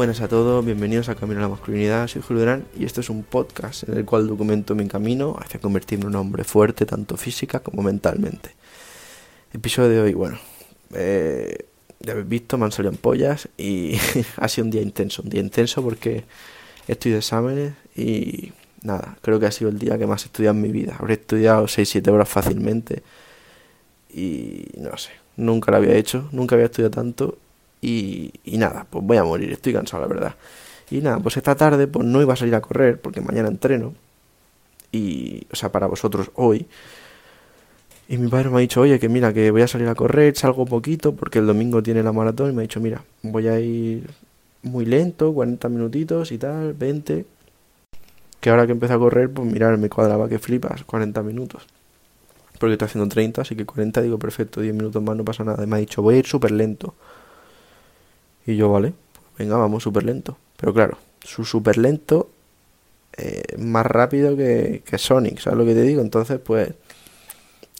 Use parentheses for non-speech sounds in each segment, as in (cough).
Buenas a todos, bienvenidos a Camino a la Masculinidad, soy Julio Durán y esto es un podcast en el cual documento mi camino hacia convertirme en un hombre fuerte tanto física como mentalmente. Episodio de hoy, bueno, eh, ya habéis visto, me han salido ampollas y (laughs) ha sido un día intenso, un día intenso porque estoy de exámenes y nada, creo que ha sido el día que más he estudiado en mi vida. Habré estudiado 6-7 horas fácilmente y no sé, nunca lo había hecho, nunca había estudiado tanto y, nada, pues voy a morir, estoy cansado la verdad. Y nada, pues esta tarde pues no iba a salir a correr porque mañana entreno y, o sea, para vosotros hoy. Y mi padre me ha dicho, oye, que mira, que voy a salir a correr, salgo poquito porque el domingo tiene la maratón y me ha dicho, mira, voy a ir muy lento, 40 minutitos y tal, 20. Que ahora que empecé a correr, pues mirar, me cuadraba que flipas, 40 minutos. Porque estoy haciendo 30, así que 40 digo, perfecto, 10 minutos más no pasa nada. Y me ha dicho, voy a ir súper lento. Y yo, vale, venga, vamos súper lento. Pero claro, su súper lento eh, más rápido que, que Sonic, ¿sabes lo que te digo? Entonces, pues,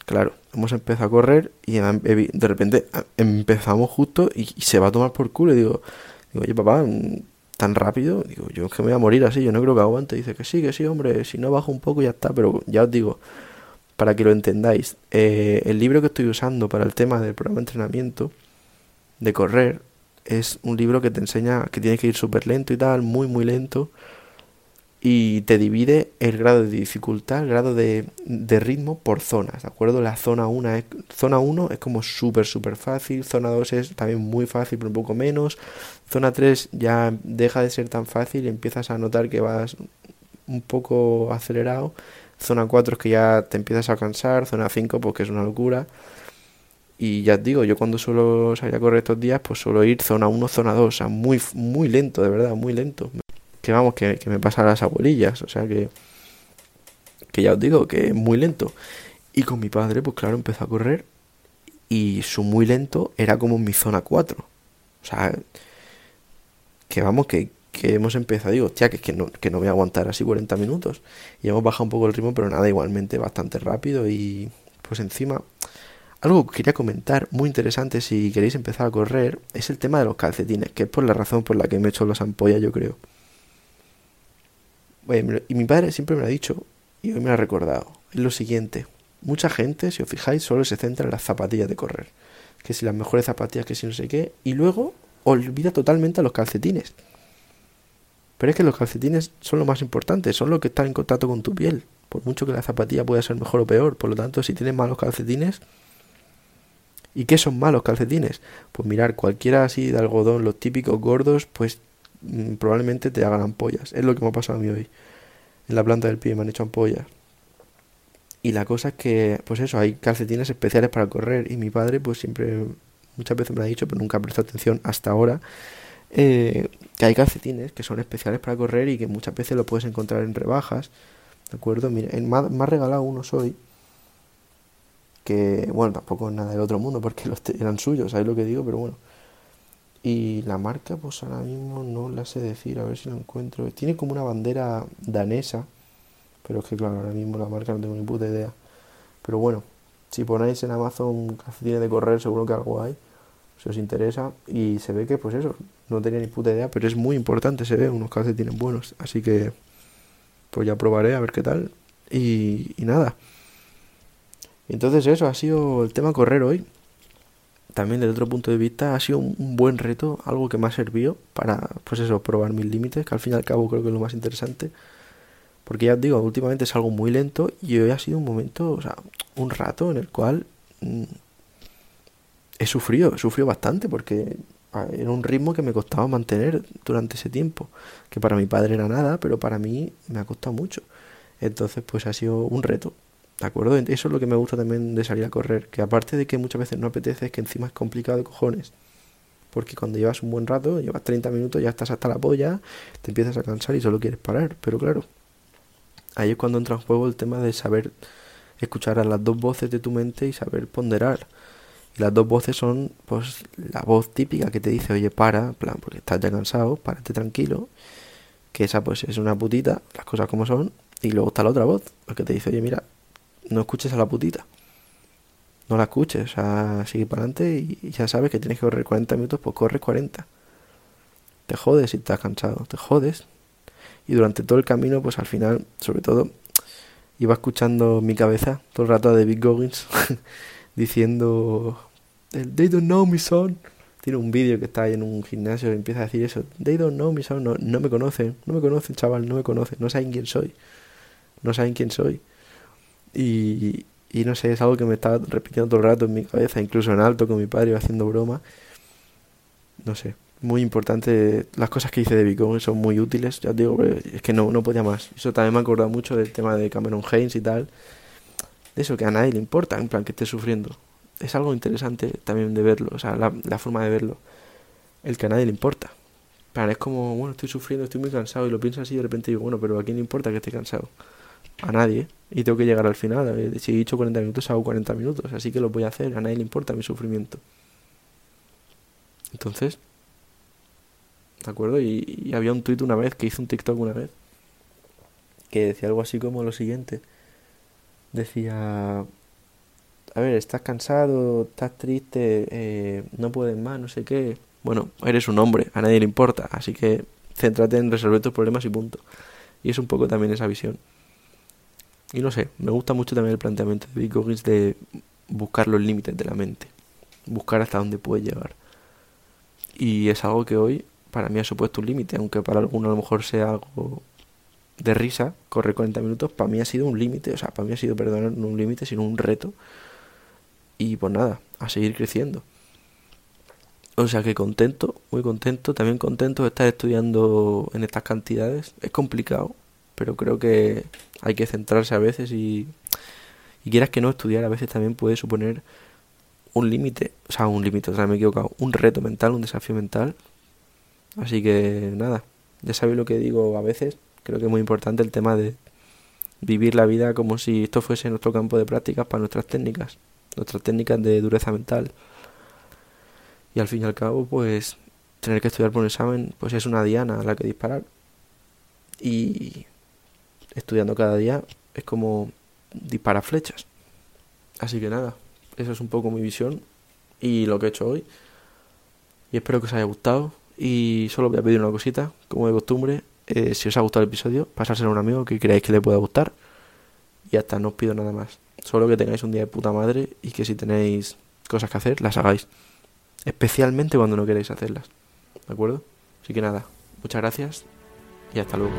claro, hemos empezado a correr y de repente empezamos justo y, se va a tomar por culo. Y digo, digo, oye, papá, mm, tan rápido, digo, yo es que me voy a morir así, yo no creo que aguante. Dice que sí, que sí, hombre, si no bajo un poco ya está, pero ya os digo, para que lo entendáis, eh, el libro que estoy usando para el tema del programa de entrenamiento de correr es un libro que te enseña que tienes que ir súper lento y tal, muy, muy lento. Y te divide el grado de dificultad, el grado de, de ritmo por zonas, ¿de acuerdo? La zona 1 es, zona 1 es como súper, súper fácil. Zona 2 es también muy fácil, pero un poco menos. Zona 3 ya deja de ser tan fácil y empiezas a notar que vas un poco acelerado. Zona 4 es que ya te empiezas a cansar. Zona 5 porque es una locura. Y ya os digo, yo cuando suelo salir a correr estos días, pues suelo ir zona 1, zona 2, o sea, muy, muy lento, de verdad, muy lento. Que vamos, que, me pasa las abuelillas, o sea que, que ya os digo, que es muy lento. Y con mi padre, pues claro, empezó a correr y su muy lento era como mi zona 4. O sea, que vamos, que, que hemos empezado, digo, hostia, que que no, que no voy a aguantar así 40 minutos. Y hemos bajado un poco el ritmo, pero nada, igualmente bastante rápido y pues encima algo que quería comentar, muy interesante si queréis empezar a correr, es el tema de los calcetines, que es por la razón por la que me he hecho las ampollas, yo creo. y mi padre siempre me lo ha dicho, y hoy me lo ha recordado, es lo siguiente. Mucha gente, si os fijáis, solo se centra en las zapatillas de correr. Que si las mejores zapatillas, que si no sé qué, y luego olvida totalmente a los calcetines. Pero es que los calcetines son lo más importante, son los que están en contacto con tu piel. Por mucho que la zapatilla pueda ser mejor o peor. Por lo tanto, si tienes malos calcetines, ¿Y qué son malos calcetines? Pues mirar, cualquiera así de algodón, los típicos gordos, pues mm, probablemente te hagan ampollas. Es lo que me ha pasado a mí hoy. En la planta del pie me han hecho ampollas. Y la cosa es que, pues eso, hay calcetines especiales para correr. Y mi padre, pues siempre, muchas veces me ha dicho, pero nunca ha prestado atención hasta ahora, eh, que hay calcetines que son especiales para correr y que muchas veces lo puedes encontrar en rebajas. ¿De acuerdo? Mira, me ha regalado unos hoy que, bueno, tampoco es nada del otro mundo porque (laughs) los eran suyos, ¿sabes lo que digo? Pero bueno. Y la marca, pues ahora mismo no la sé decir, a ver si la encuentro. Tiene como una bandera danesa, pero es que claro, ahora mismo la marca no tengo ni puta idea. Pero bueno, si ponéis en Amazon calcetines de correr, seguro que algo hay, si os interesa. Y se ve que, pues eso, no tenía ni puta idea, pero es muy importante, se ve, unos calcetines buenos. Así que, pues ya probaré a ver qué tal. Y, y nada. Entonces eso ha sido el tema correr hoy. También desde otro punto de vista ha sido un buen reto, algo que me ha servido para, pues eso, probar mis límites, que al fin y al cabo creo que es lo más interesante. Porque ya os digo, últimamente es algo muy lento y hoy ha sido un momento, o sea, un rato en el cual mm, he sufrido, he sufrido bastante porque era un ritmo que me costaba mantener durante ese tiempo, que para mi padre era nada, pero para mí me ha costado mucho. Entonces, pues ha sido un reto. ¿De acuerdo? Eso es lo que me gusta también de salir a correr. Que aparte de que muchas veces no apetece, es que encima es complicado de cojones. Porque cuando llevas un buen rato, llevas 30 minutos, ya estás hasta la polla, te empiezas a cansar y solo quieres parar. Pero claro, ahí es cuando entra en juego el tema de saber escuchar a las dos voces de tu mente y saber ponderar. Y las dos voces son, pues, la voz típica que te dice, oye, para, plan, porque estás ya cansado, párate tranquilo. Que esa, pues, es una putita, las cosas como son. Y luego está la otra voz, la que te dice, oye, mira, no escuches a la putita. No la escuches, o sea, sigue para adelante y ya sabes que tienes que correr 40 minutos, pues corre 40. te jodes si estás cansado, te jodes. Y durante todo el camino, pues al final, sobre todo, iba escuchando mi cabeza todo el rato a David Goggins (laughs) diciendo, They don't know me, son. Tiene un vídeo que está ahí en un gimnasio y empieza a decir eso. They don't know me, son. No, no me conocen, no me conocen, chaval, no me conocen, no saben quién soy. No saben quién soy. Y, y no sé, es algo que me está repitiendo todo el rato en mi cabeza, incluso en alto con mi padre haciendo broma. No sé, muy importante. Las cosas que hice de Bitcoin son muy útiles, ya os digo, es que no, no podía más. Eso también me ha acordado mucho del tema de Cameron Haynes y tal. De eso que a nadie le importa, en plan que esté sufriendo. Es algo interesante también de verlo, o sea, la, forma de verlo. El que a nadie le importa. Plan, es como, bueno, estoy sufriendo, estoy muy cansado y lo pienso así y de repente digo, bueno, pero ¿a quién le importa que esté cansado? A nadie. Y tengo que llegar al final. Si he dicho 40 minutos, hago 40 minutos. Así que lo voy a hacer. A nadie le importa mi sufrimiento. Entonces, ¿de acuerdo? Y, había un tweet una vez, que hice un TikTok una vez, que decía algo así como lo siguiente. Decía, a ver, estás cansado, estás triste, eh, no puedes más, no sé qué. Bueno, eres un hombre, a nadie le importa, así que céntrate en resolver tus problemas y punto. Y es un poco también esa visión. Y no sé, me gusta mucho también el planteamiento de Big Goggins de buscar los límites de la mente, buscar hasta dónde puede llegar. Y es algo que hoy para mí ha supuesto un límite, aunque para algunos a lo mejor sea algo de risa, correr 40 minutos, para mí ha sido un límite, o sea, para mí ha sido, perdón, no un límite, sino un reto. Y pues nada, a seguir creciendo. O sea que contento, muy contento, también contento de estar estudiando en estas cantidades. Es complicado, pero creo que hay que centrarse a veces y, y quieras que no estudiar a veces también puede suponer un límite, o sea, un límite, o sea, me he equivocado, un reto mental, un desafío mental. Así que nada, ya sabéis lo que digo a veces, creo que es muy importante el tema de vivir la vida como si esto fuese nuestro campo de prácticas para nuestras técnicas, nuestras técnicas de dureza mental. Y al fin y al cabo, pues tener que estudiar por un examen, pues es una diana a la que disparar. Y estudiando cada día es como disparar flechas. Así que nada, esa es un poco mi visión y lo que he hecho hoy. Y espero que os haya gustado. Y solo voy a pedir una cosita, como de costumbre. Eh, si os ha gustado el episodio, pasárselo a un amigo que creáis que le pueda gustar. Y hasta no os pido nada más. Solo que tengáis un día de puta madre y que si tenéis cosas que hacer, las hagáis. Especialmente cuando no queréis hacerlas. ¿De acuerdo? Así que nada, muchas gracias y hasta luego.